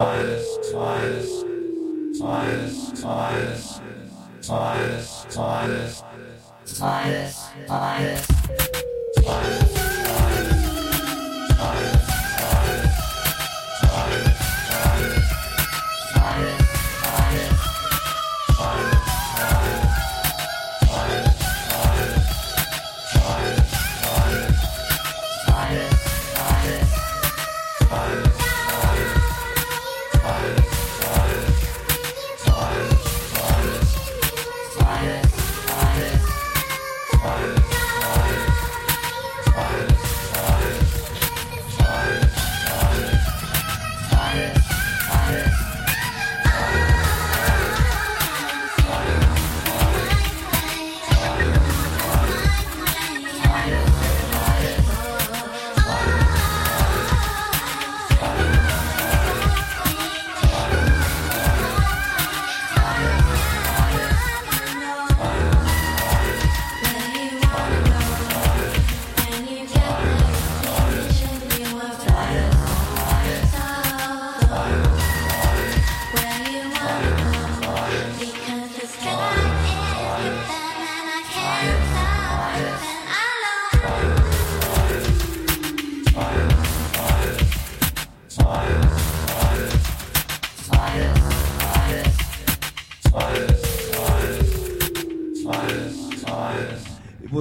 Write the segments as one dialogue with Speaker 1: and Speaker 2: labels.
Speaker 1: E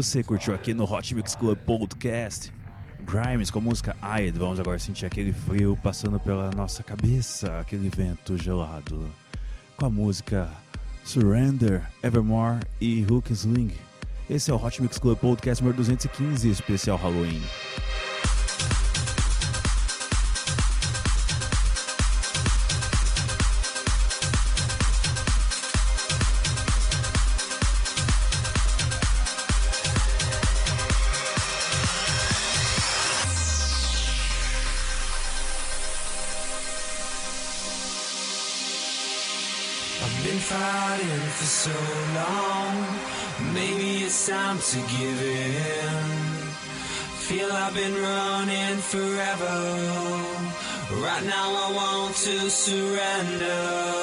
Speaker 1: você curtiu aqui no Hot Mix Club Podcast? Grimes com a música Aid. Vamos agora sentir aquele frio passando pela nossa cabeça, aquele vento gelado. Com a música Surrender, Evermore e Hook Sling. Esse é o Hot Mix Club Podcast número 215, especial Halloween.
Speaker 2: To give in. Feel I've been running forever. Right now I want to surrender.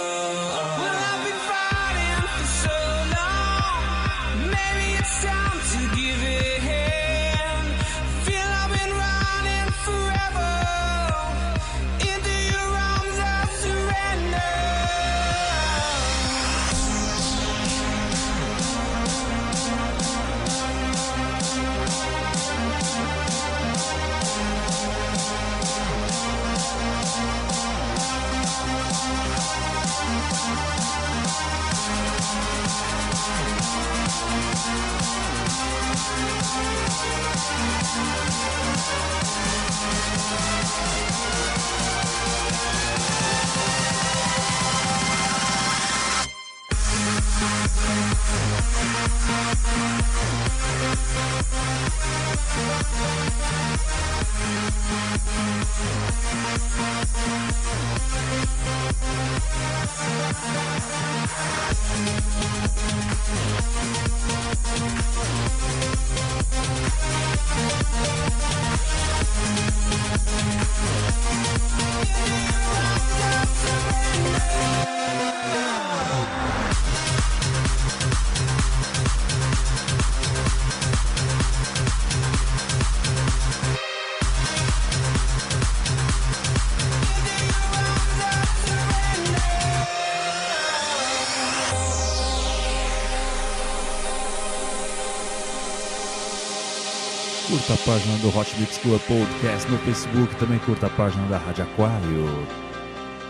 Speaker 1: Curta a página do Hot Mix Club Podcast no Facebook, também curta a página da Rádio Aquário.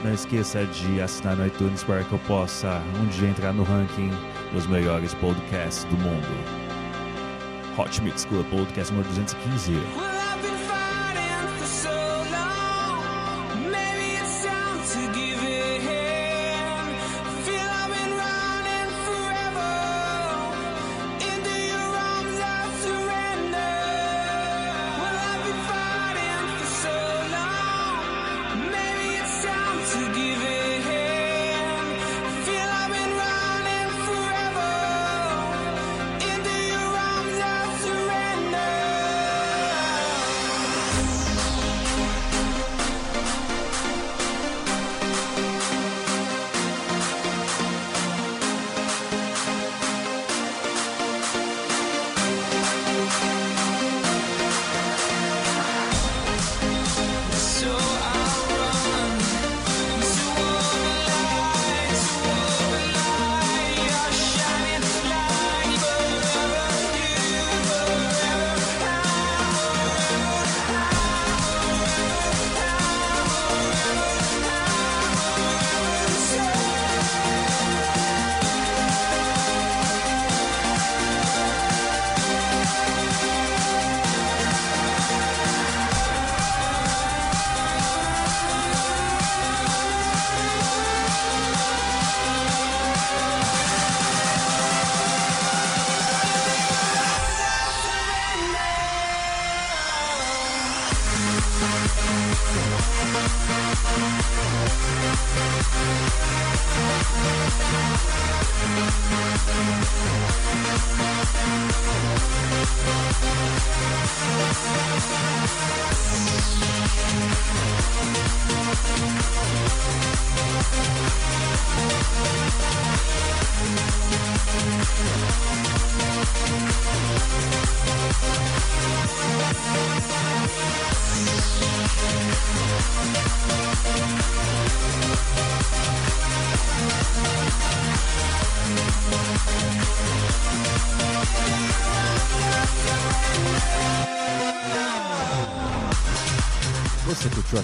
Speaker 1: Não esqueça de assinar no iTunes para que eu possa um dia entrar no ranking dos melhores podcasts do mundo. Hot Mix Club Podcast número 215.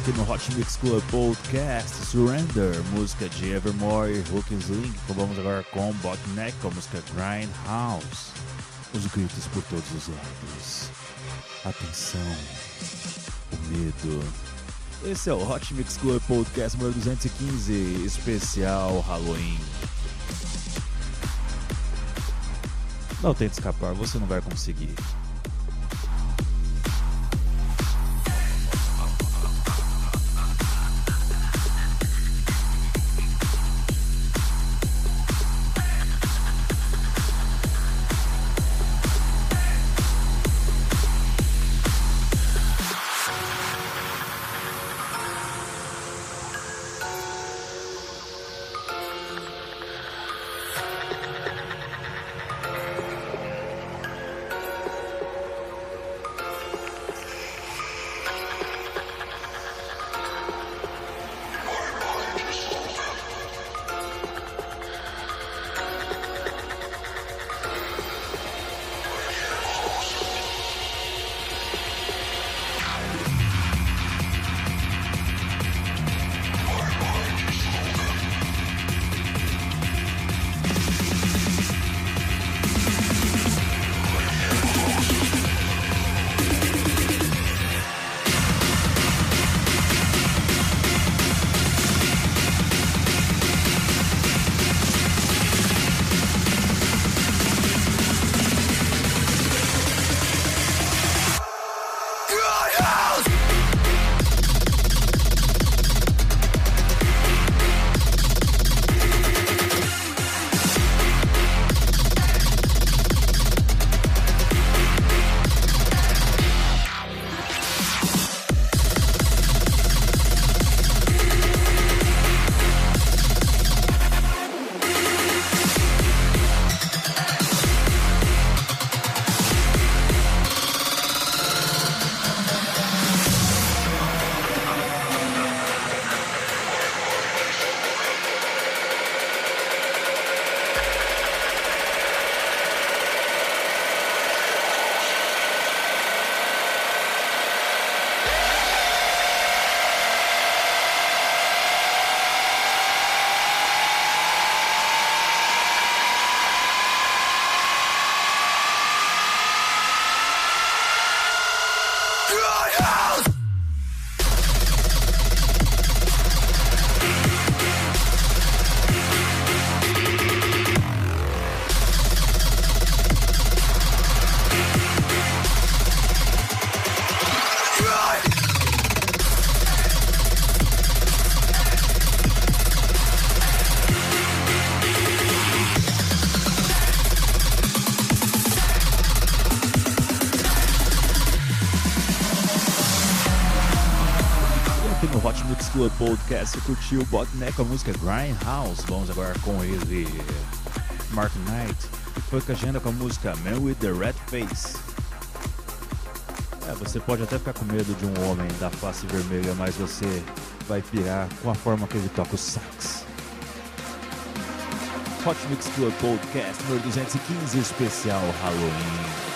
Speaker 1: Aqui no Hot Mix Club Podcast Surrender, música de Evermore e Hookings Link. Vamos agora com Botneck, com a música Grindhouse. Os gritos por todos os lados. Atenção, o medo. Esse é o Hot Mix Club Podcast número 215, especial Halloween. Não tente escapar, você não vai conseguir. Club Podcast, você curtiu o Botneck com a música Grindhouse. Vamos agora com ele, Mark Knight, e a agenda com a música Man with the Red Face. É, você pode até ficar com medo de um homem da face vermelha, mas você vai pirar com a forma que ele toca o sax. Hot Mix Club Podcast número 215, especial Halloween.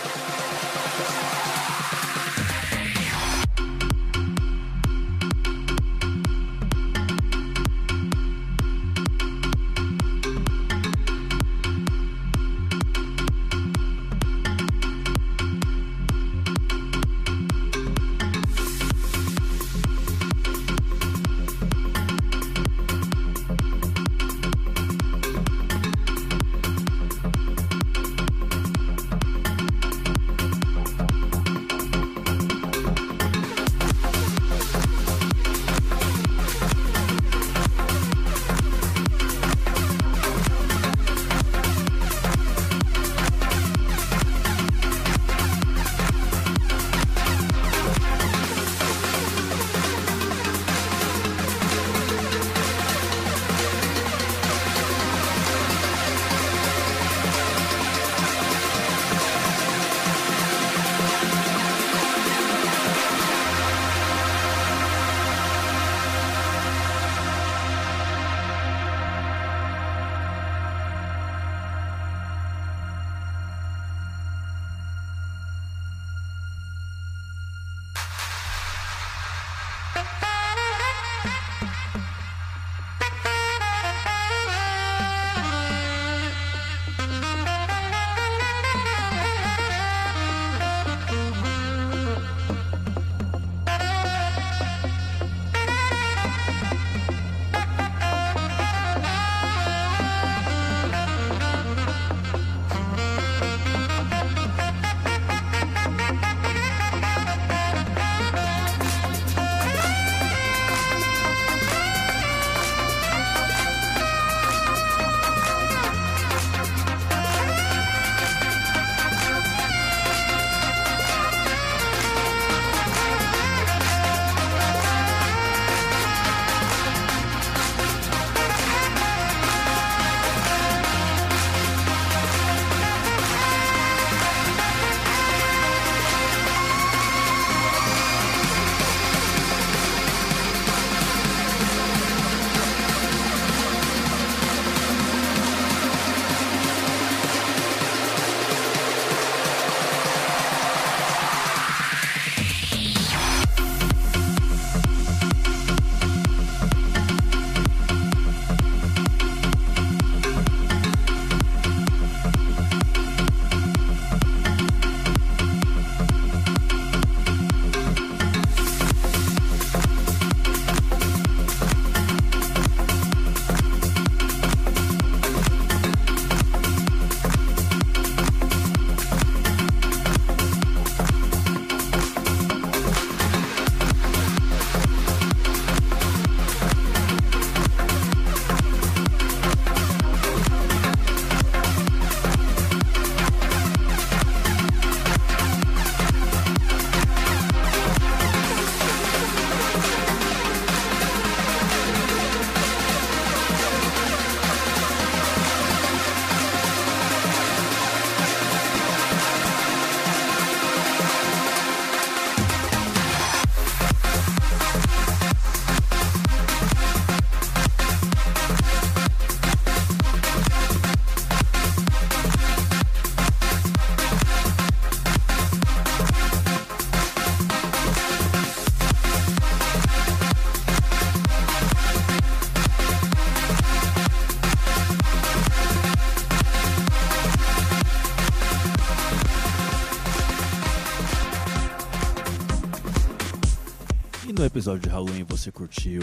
Speaker 1: Episódio de Halloween você curtiu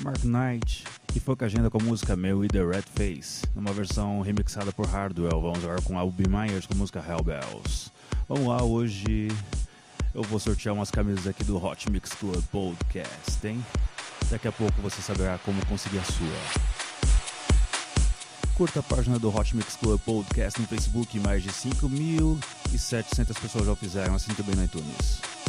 Speaker 1: Mark Knight e foi com a agenda com a música Meu e The Red Face, numa versão remixada por Hardwell. Vamos agora com Albi Myers com a música Hellbells. Vamos lá, hoje eu vou sortear umas camisas aqui do Hot Mix Club Podcast, hein? Daqui a pouco você saberá como conseguir a sua. Curta a página do Hot Mix Club Podcast no Facebook, mais de 5.700 pessoas já o fizeram, assim também no iTunes.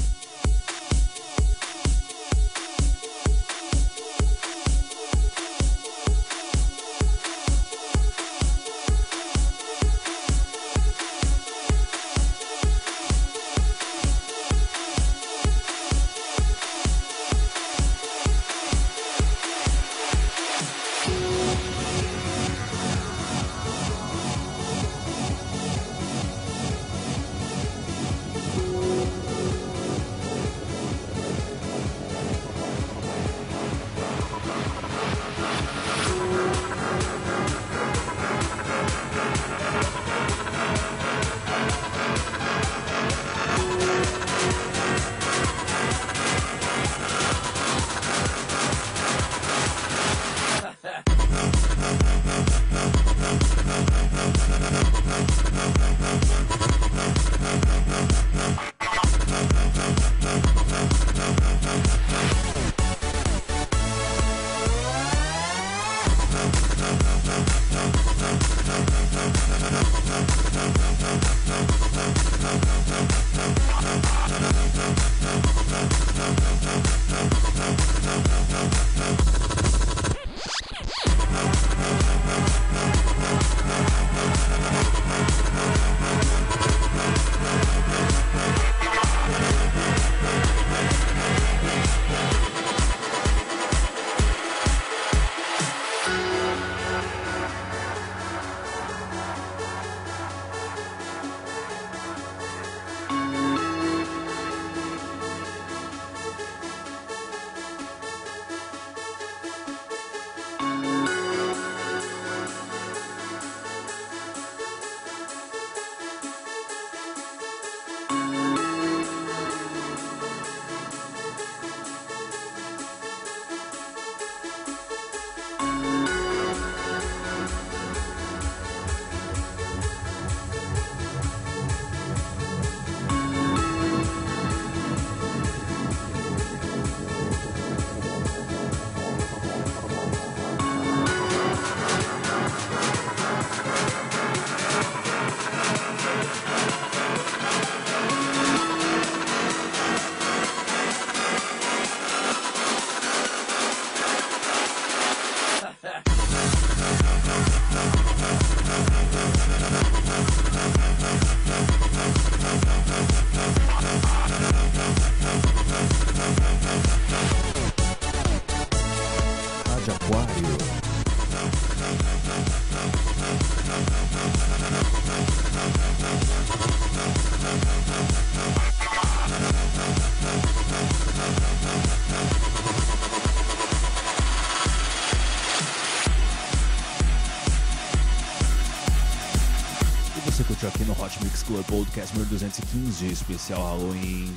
Speaker 1: Club Podcast número 215, especial Halloween.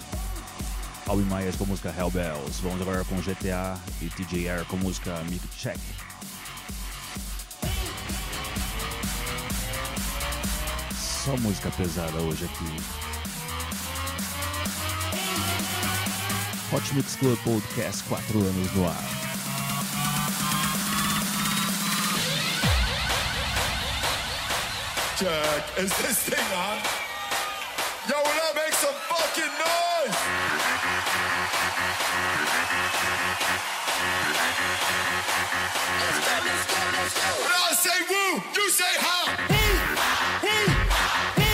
Speaker 1: Alvin Myers com a música Hellbells. Vamos agora com GTA e TJR com a música Mic Check. Só música pesada hoje aqui. Hot Mix Club Podcast, 4 anos no ar.
Speaker 3: Check. Is this thing on? When I say woo, you say ha. Woo, woo, woo,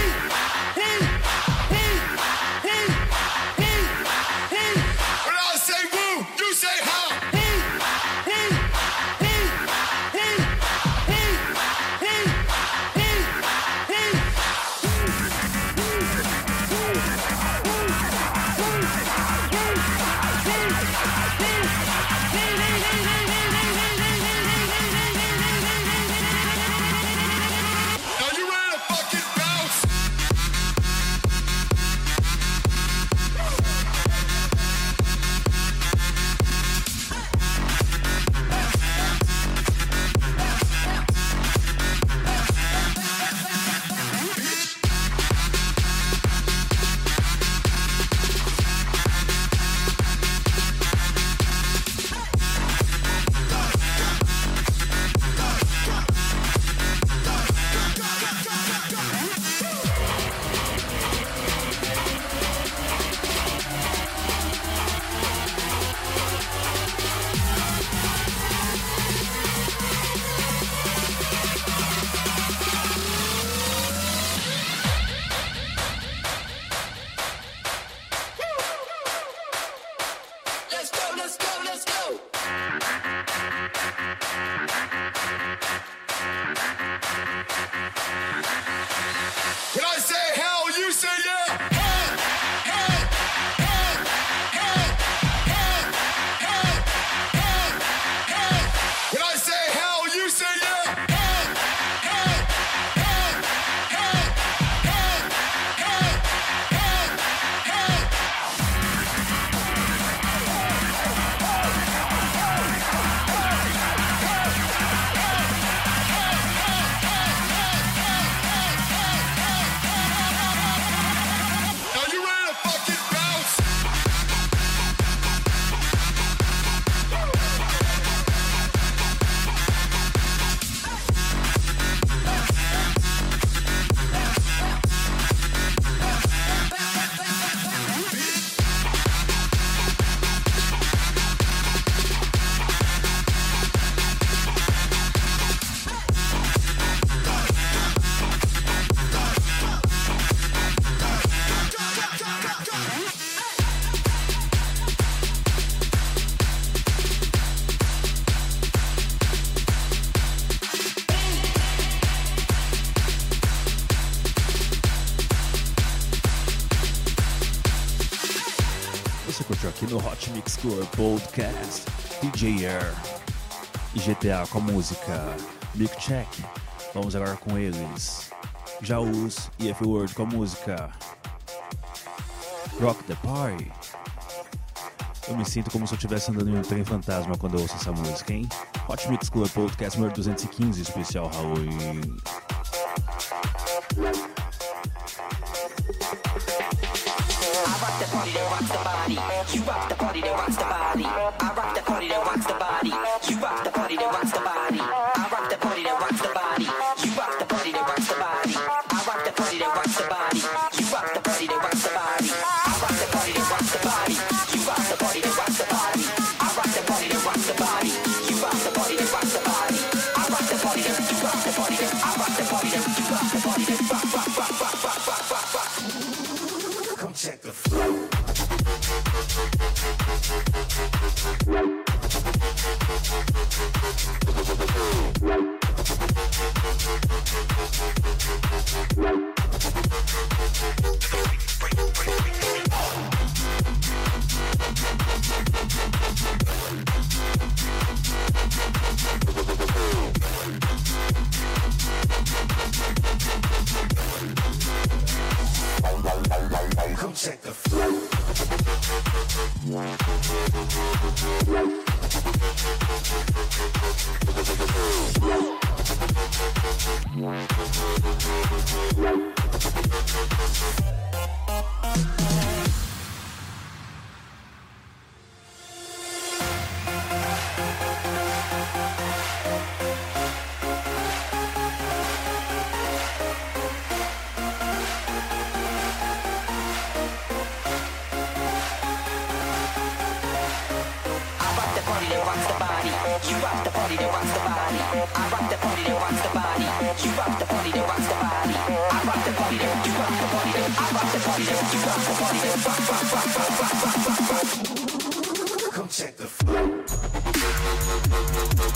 Speaker 1: Club Podcast DJ Air e GTA com a música Mic Check. Vamos agora com eles. Jaus e F Word com a música Rock the Party. Eu me sinto como se eu estivesse andando em um trem fantasma quando eu ouço essa música, hein? Hot Mix Club Podcast número 215, especial Halloween.
Speaker 4: I rock the party that rocks the body. You rock the party, the rock
Speaker 5: stop.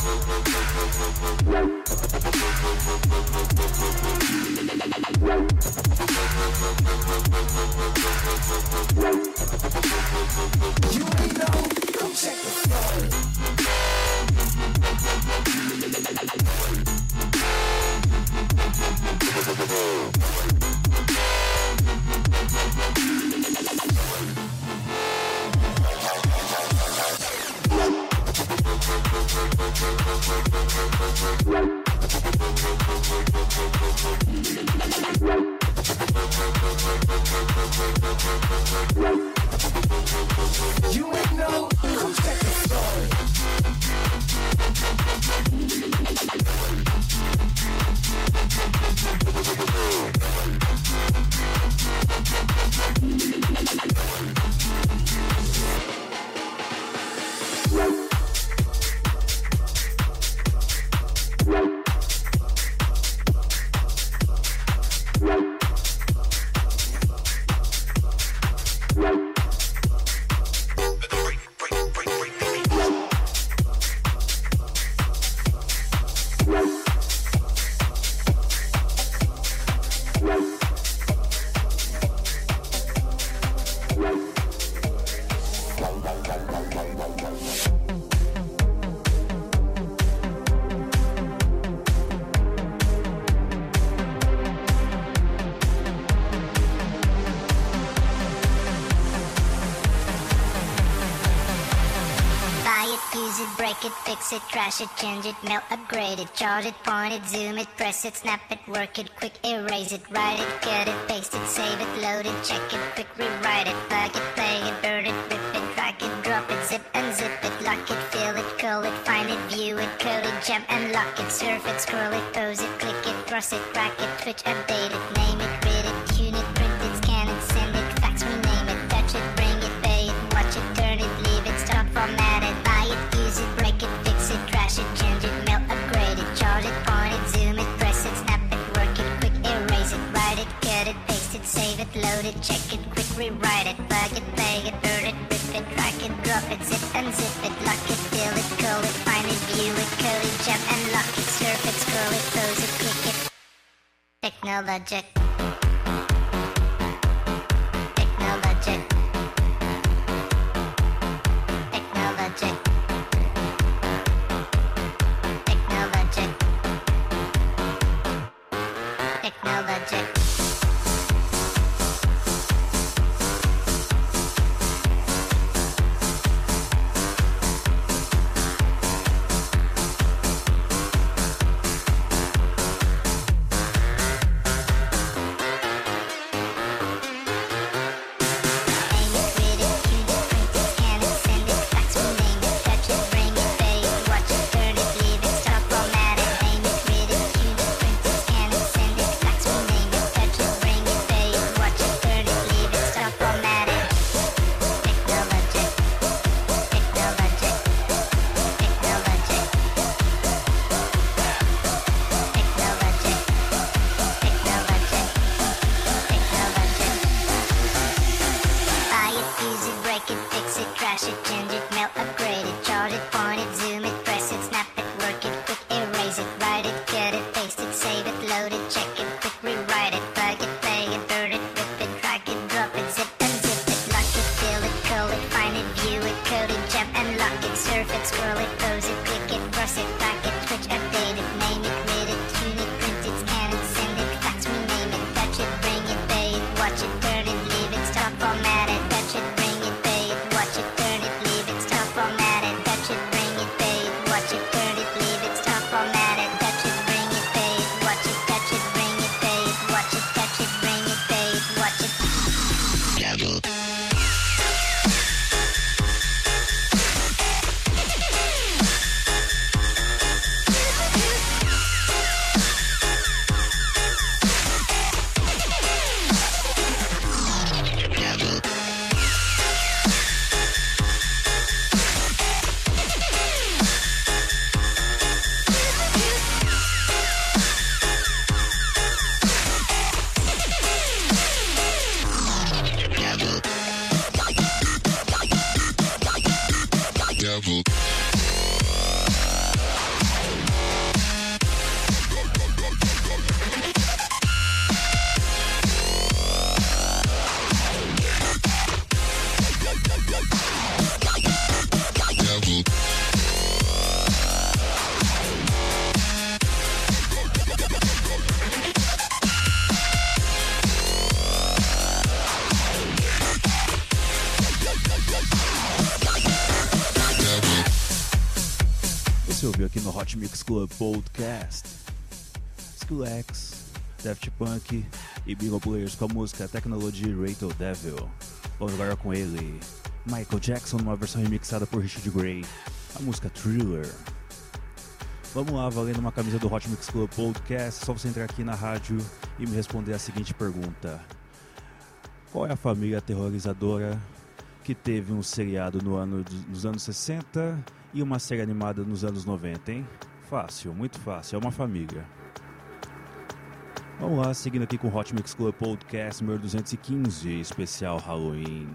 Speaker 5: Yeah. Fix it, trash it, change it, melt, upgrade it, charge it, point it, zoom it, press it, snap it, work it, quick erase it, write it, cut it, paste it, save it, load it, check it, quick rewrite it, plug it, play it, burn it, rip it, drag it, drop it, zip and zip it, lock it, fill it, curl it, find it, view it, curl it, jump and lock it, surf it, scroll it, pose it, click it, cross it, rack it, switch, update it, name it, read it, tune it, print it, it, check it, quick rewrite it, plug it, play it, burn it, rip it, drag it, drop it, zip and zip it, lock it, fill it, curl it, find it, view it, curl it, jump and lock it, surf it, scroll it, pose it, click it. Technologic.
Speaker 1: Mix Club Podcast. Skrillex, Daft Punk e Bingo Players com a música Technology Rated Devil. Vamos agora com ele, Michael Jackson numa versão remixada por Richard Gray, a música Thriller. Vamos lá, valendo uma camisa do Hot Mix Club Podcast, só você entrar aqui na rádio e me responder a seguinte pergunta. Qual é a família aterrorizadora que teve um seriado no ano nos anos 60 e uma série animada nos anos 90, hein? Fácil, muito fácil, é uma família. Vamos lá, seguindo aqui com o Hot Mix Club Podcast número 215, especial Halloween.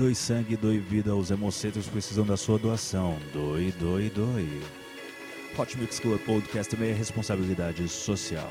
Speaker 1: Doe sangue, doe vida, os hemocentros precisam da sua doação. Doe, doe, doe. Hot Mix Club Podcast também é responsabilidade social.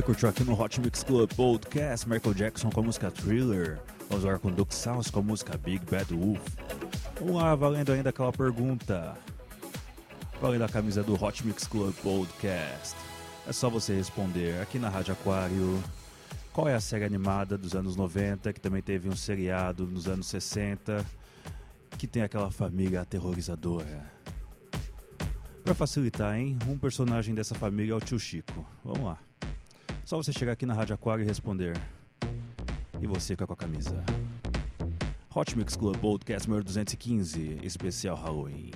Speaker 1: Você curtiu aqui no Hot Mix Club Podcast Michael Jackson com a música Thriller, Oswar com Duke Sounds com a música Big Bad Wolf. Vamos lá, valendo ainda aquela pergunta. Valendo a camisa do Hot Mix Club Podcast. É só você responder aqui na Rádio Aquário. Qual é a série animada dos anos 90 que também teve um seriado nos anos 60 que tem aquela família aterrorizadora? Para facilitar, hein? Um personagem dessa família é o tio Chico. Vamos lá. Só você chegar aqui na Rádio Aquário e responder. E você fica com a camisa. Hot Mix Club Podcast número 215, especial Halloween.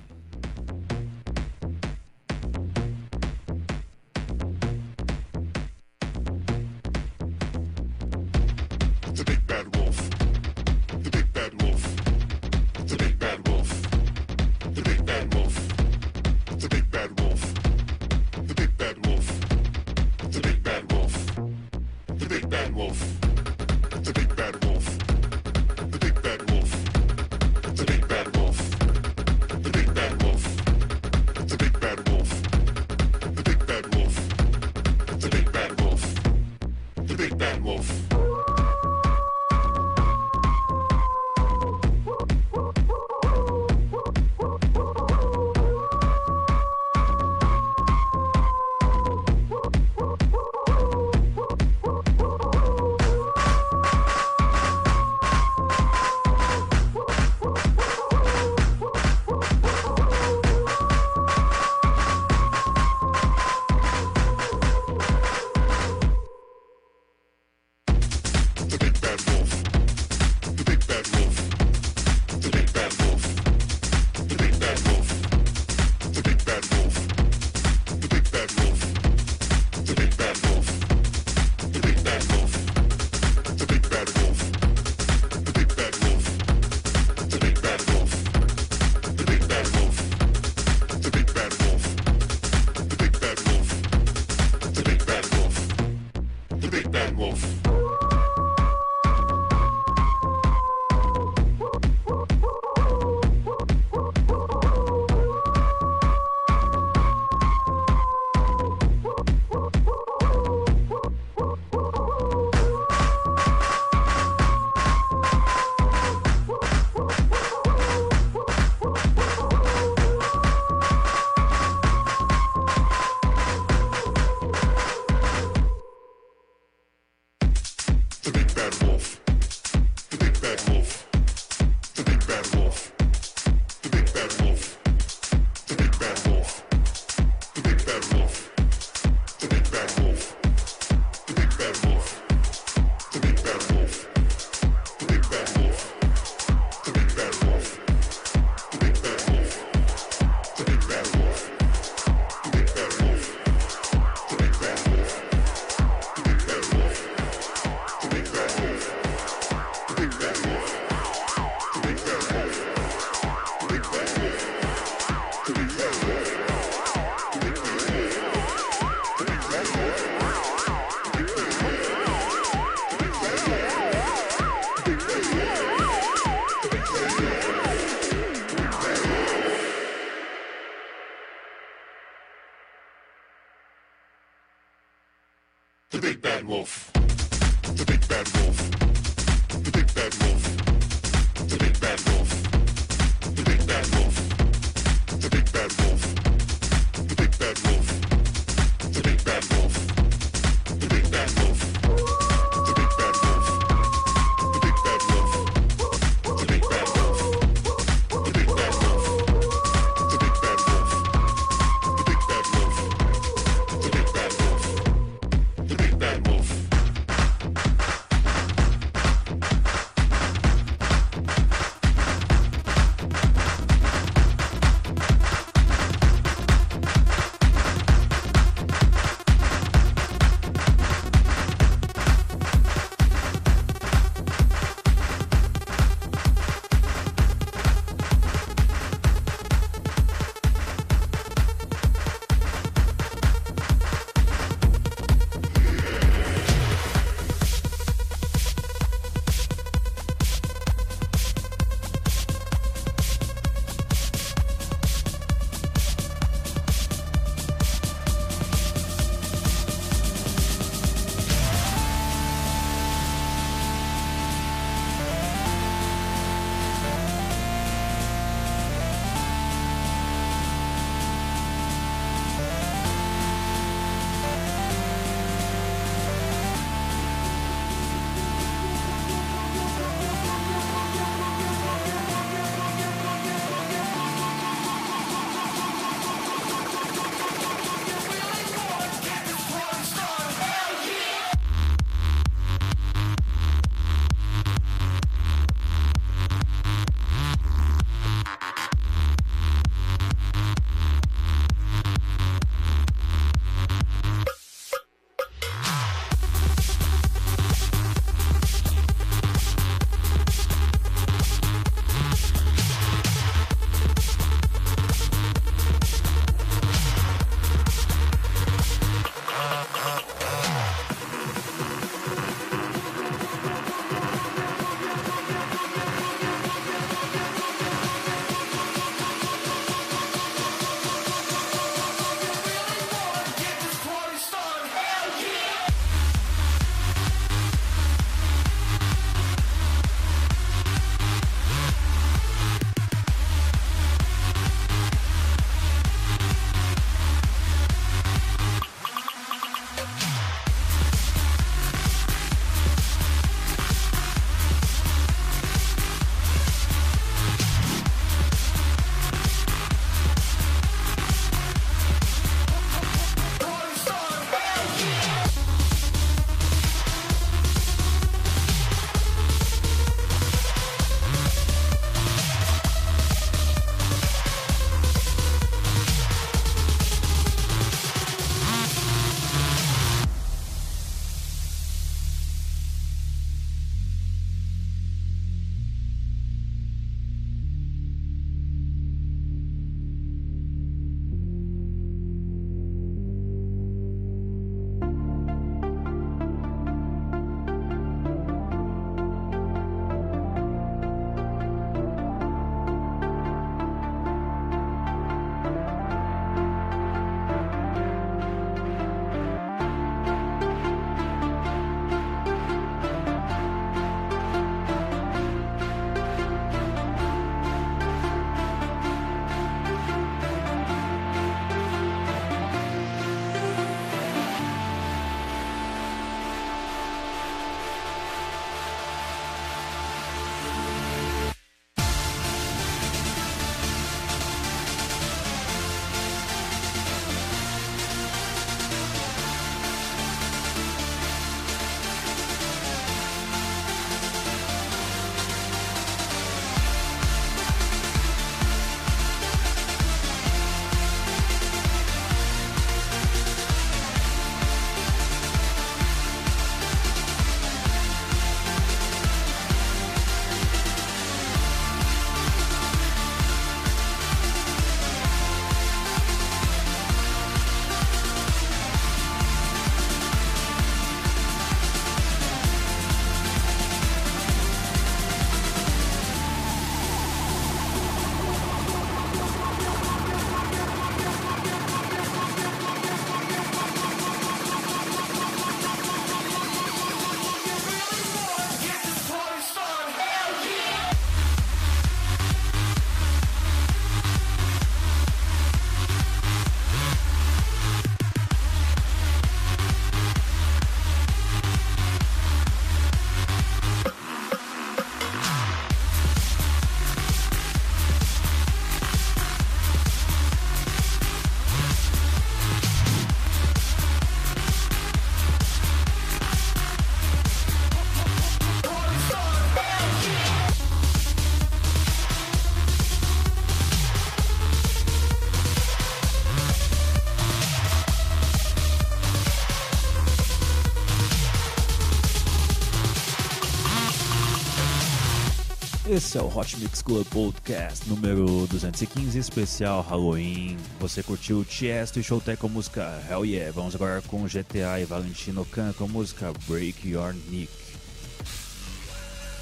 Speaker 1: Esse é o Hot Mix Club Podcast número 215, especial Halloween. Você curtiu Tiesto e Showtech com a música Hell Yeah. Vamos agora com GTA e Valentino Khan com a música Break Your Neck.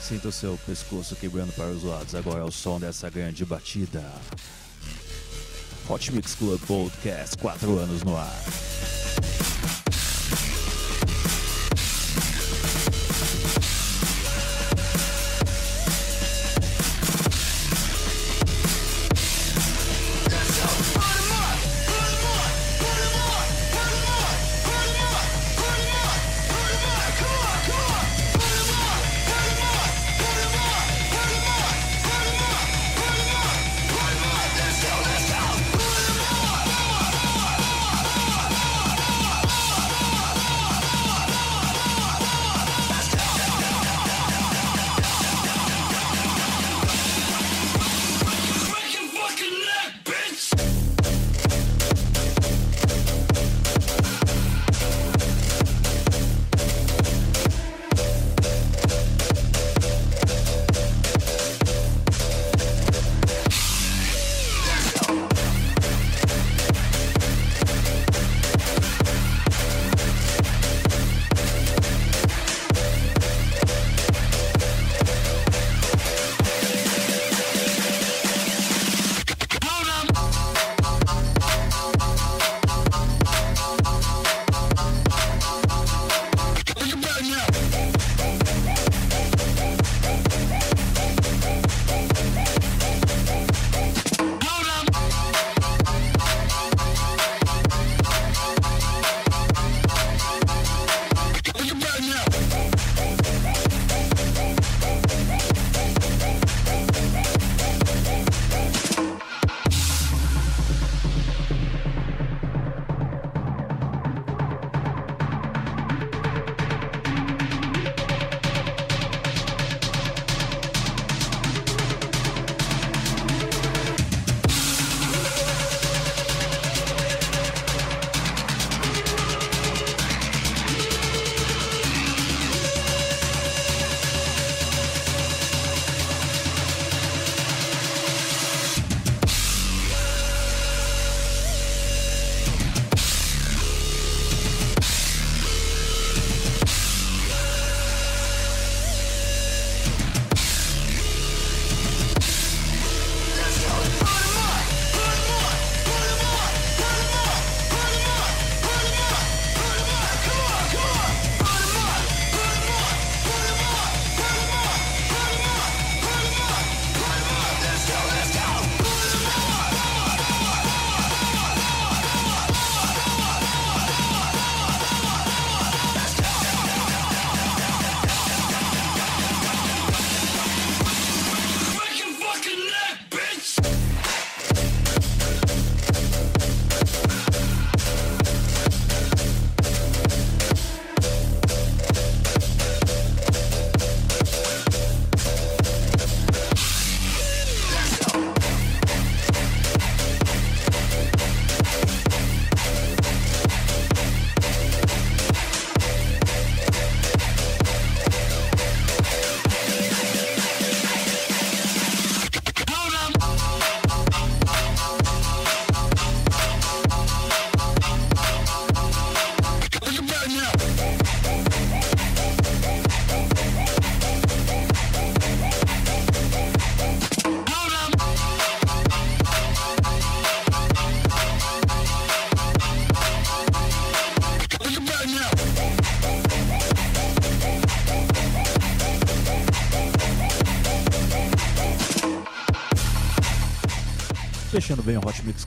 Speaker 1: Sinta o seu pescoço quebrando para os lados. Agora é o som dessa grande batida. Hot Mix Club Podcast, 4 anos no ar.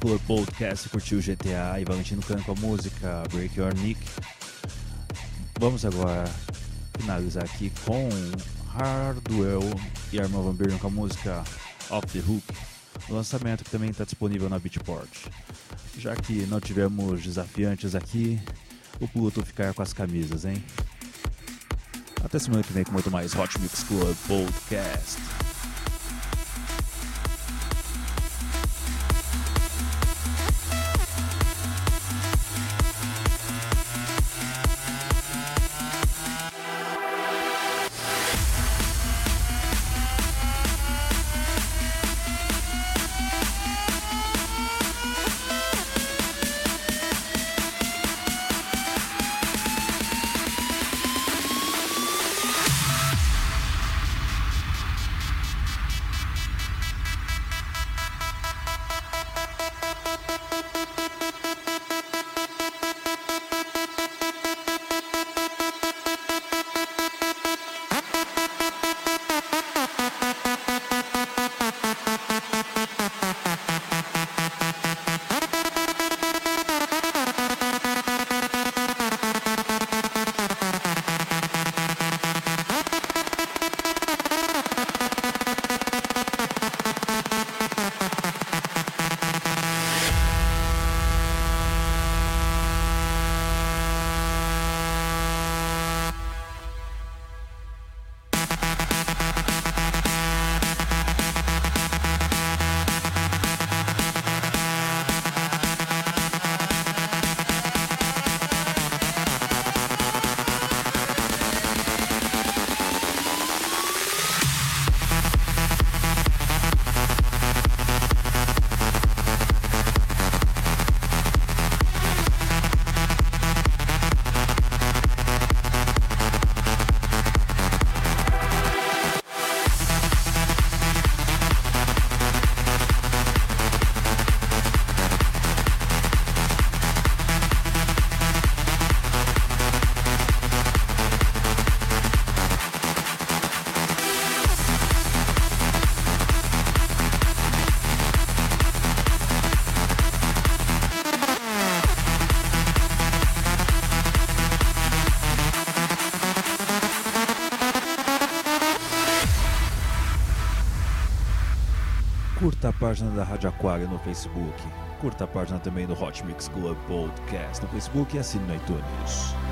Speaker 1: Club Podcast, curtiu GTA e Valentino Cano com a música Break Your Neck. Vamos agora finalizar aqui com Hardwell e Armin Van Buren com a música Off the Hook, lançamento que também está disponível na Beatport. Já que não tivemos desafiantes aqui, o Pluto ficar com as camisas, hein? Até semana que vem com muito mais Hot Mix Club Podcast. Curta a página da Rádio Aquário no Facebook. Curta a página também do Hot Mix Club Podcast no Facebook e assine no iTunes.